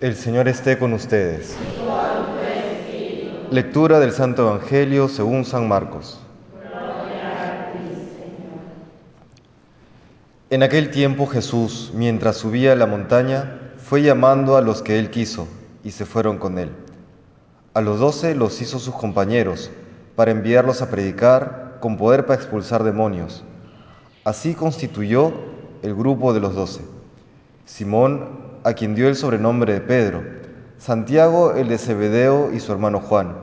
El Señor esté con ustedes. Lectura del Santo Evangelio según San Marcos. En aquel tiempo Jesús, mientras subía a la montaña, fue llamando a los que él quiso, y se fueron con él. A los doce los hizo sus compañeros, para enviarlos a predicar con poder para expulsar demonios. Así constituyó el grupo de los doce. Simón, a quien dio el sobrenombre de Pedro, Santiago el de Zebedeo y su hermano Juan,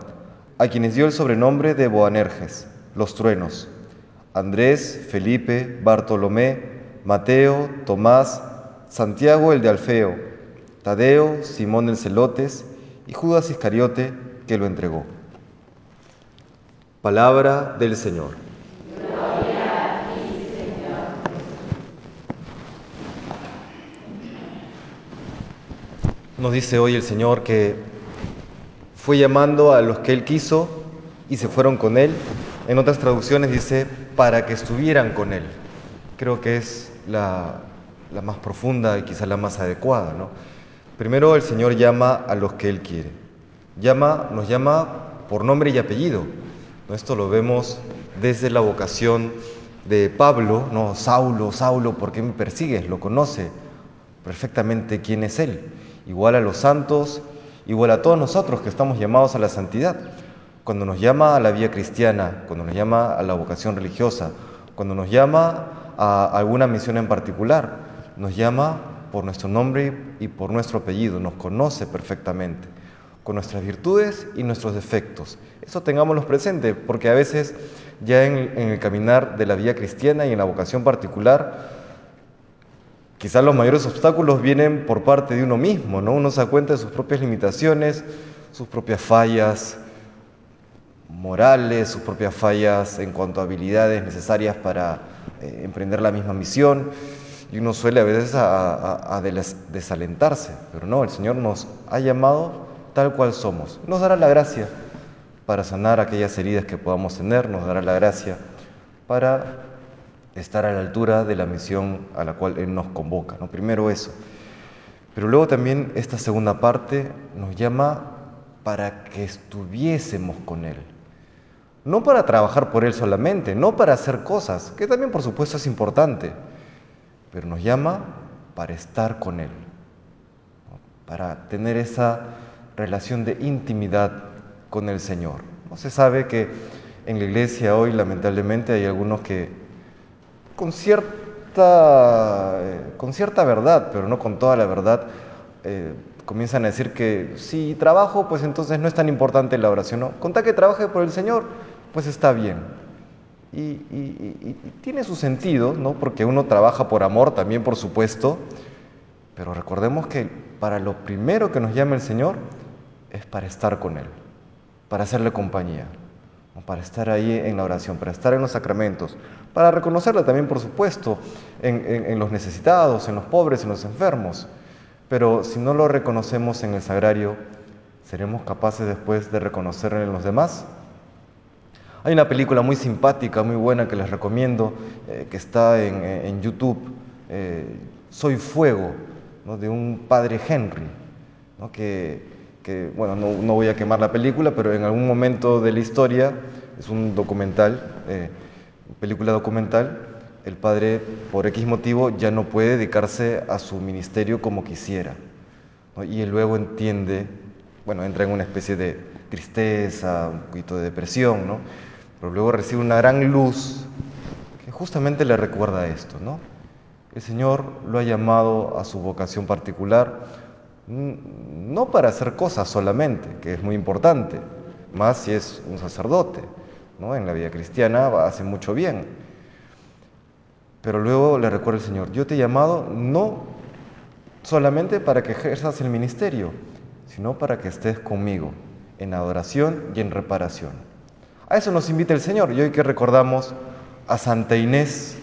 a quienes dio el sobrenombre de Boanerges, los truenos, Andrés, Felipe, Bartolomé, Mateo, Tomás, Santiago el de Alfeo, Tadeo, Simón el Celotes y Judas Iscariote que lo entregó. Palabra del Señor. Nos dice hoy el Señor que fue llamando a los que Él quiso y se fueron con Él. En otras traducciones dice para que estuvieran con Él. Creo que es la, más profunda y quizás la más adecuada. Primero el Señor llama a los que Él quiere. Llama, nos llama por nombre y apellido. Esto lo vemos desde la vocación de Pablo, no, Saulo, Saulo, ¿por qué me persigues? Lo conoce perfectamente quién es Él. Igual a los santos, igual a todos nosotros que estamos llamados a la santidad. Cuando nos llama a la vía cristiana, cuando nos llama a la vocación religiosa, cuando nos llama a alguna misión en particular. Nos llama por nuestro nombre y por nuestro apellido, nos conoce perfectamente, con nuestras virtudes y nuestros defectos. Eso tengámoslo presente, porque a veces ya en, el caminar de la vía cristiana y en la vocación particular, quizás los mayores obstáculos vienen por parte de uno mismo, ¿no? Uno se da cuenta de sus propias limitaciones, sus propias fallas morales, sus propias fallas en cuanto a habilidades necesarias para eh, emprender la misma misión y uno suele a veces a, desalentarse, pero no, el Señor nos ha llamado tal cual somos. Nos dará la gracia para sanar aquellas heridas que podamos tener, nos dará la gracia para estar a la altura de la misión a la cual Él nos convoca. ¿no? Primero eso. Pero luego también esta segunda parte nos llama para que estuviésemos con Él no para trabajar por Él solamente, no para hacer cosas, que también por supuesto es importante, pero nos llama para estar con Él, para tener esa relación de intimidad con el Señor. No se sabe que en la iglesia hoy lamentablemente hay algunos que con cierta, eh, con cierta verdad, pero no con toda la verdad, eh, comienzan a decir que si trabajo, pues entonces no es tan importante la oración. No, contá que trabaje por el Señor, pues está bien. Y, tiene su sentido, ¿no? Porque uno trabaja por amor también, por supuesto, pero recordemos que para lo primero que nos llama el Señor es para estar con Él, para hacerle compañía, para estar ahí en la oración, para estar en los sacramentos, para reconocerle también, por supuesto, en, los necesitados, en los pobres, en los enfermos. Pero si no lo reconocemos en el sagrario, ¿seremos capaces después de reconocerlo en los demás? Hay una película muy simpática, muy buena que les recomiendo, eh, que está en, YouTube, eh, Soy Fuego, de un padre Henry, que, bueno, no, voy a quemar la película, pero en algún momento de la historia, es un documental, película documental, el padre por X motivo ya no puede dedicarse a su ministerio como quisiera. Y él luego entiende, bueno, entra en una especie de tristeza, un poquito de depresión, ¿no? pero luego recibe una gran luz que justamente le recuerda esto, ¿no? El Señor lo ha llamado a su vocación particular no para hacer cosas solamente, que es muy importante, más si es un sacerdote, ¿no? En la vida cristiana hace mucho bien. Pero luego le recuerda el Señor, yo te he llamado no solamente para que ejerzas el ministerio, sino para que estés conmigo en adoración y en reparación. A eso nos invita el Señor. Y hoy que recordamos a Santa Inés,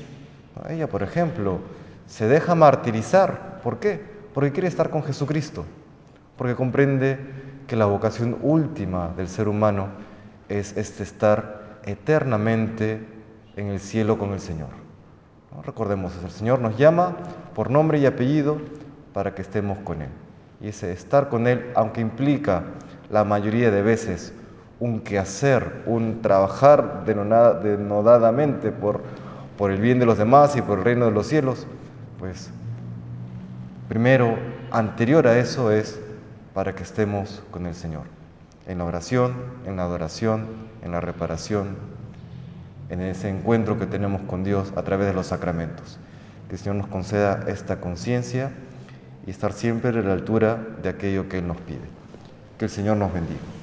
ella, por ejemplo, se deja martirizar. ¿Por qué? Porque quiere estar con Jesucristo, porque comprende que la vocación última del ser humano es este estar eternamente en el cielo con el Señor. Recordemos el Señor nos llama por nombre y apellido para que estemos con Él. y ese estar con Él, aunque implica la mayoría de veces un quehacer, un trabajar denodadamente por, por el bien de los demás y por el reino de los cielos, pues primero, anterior a eso es para que estemos con el Señor, en la oración, en la adoración, en la reparación, en ese encuentro que tenemos con Dios a través de los sacramentos. Que el Señor nos conceda esta conciencia y estar siempre a la altura de aquello que Él nos pide. Que el Señor nos bendiga.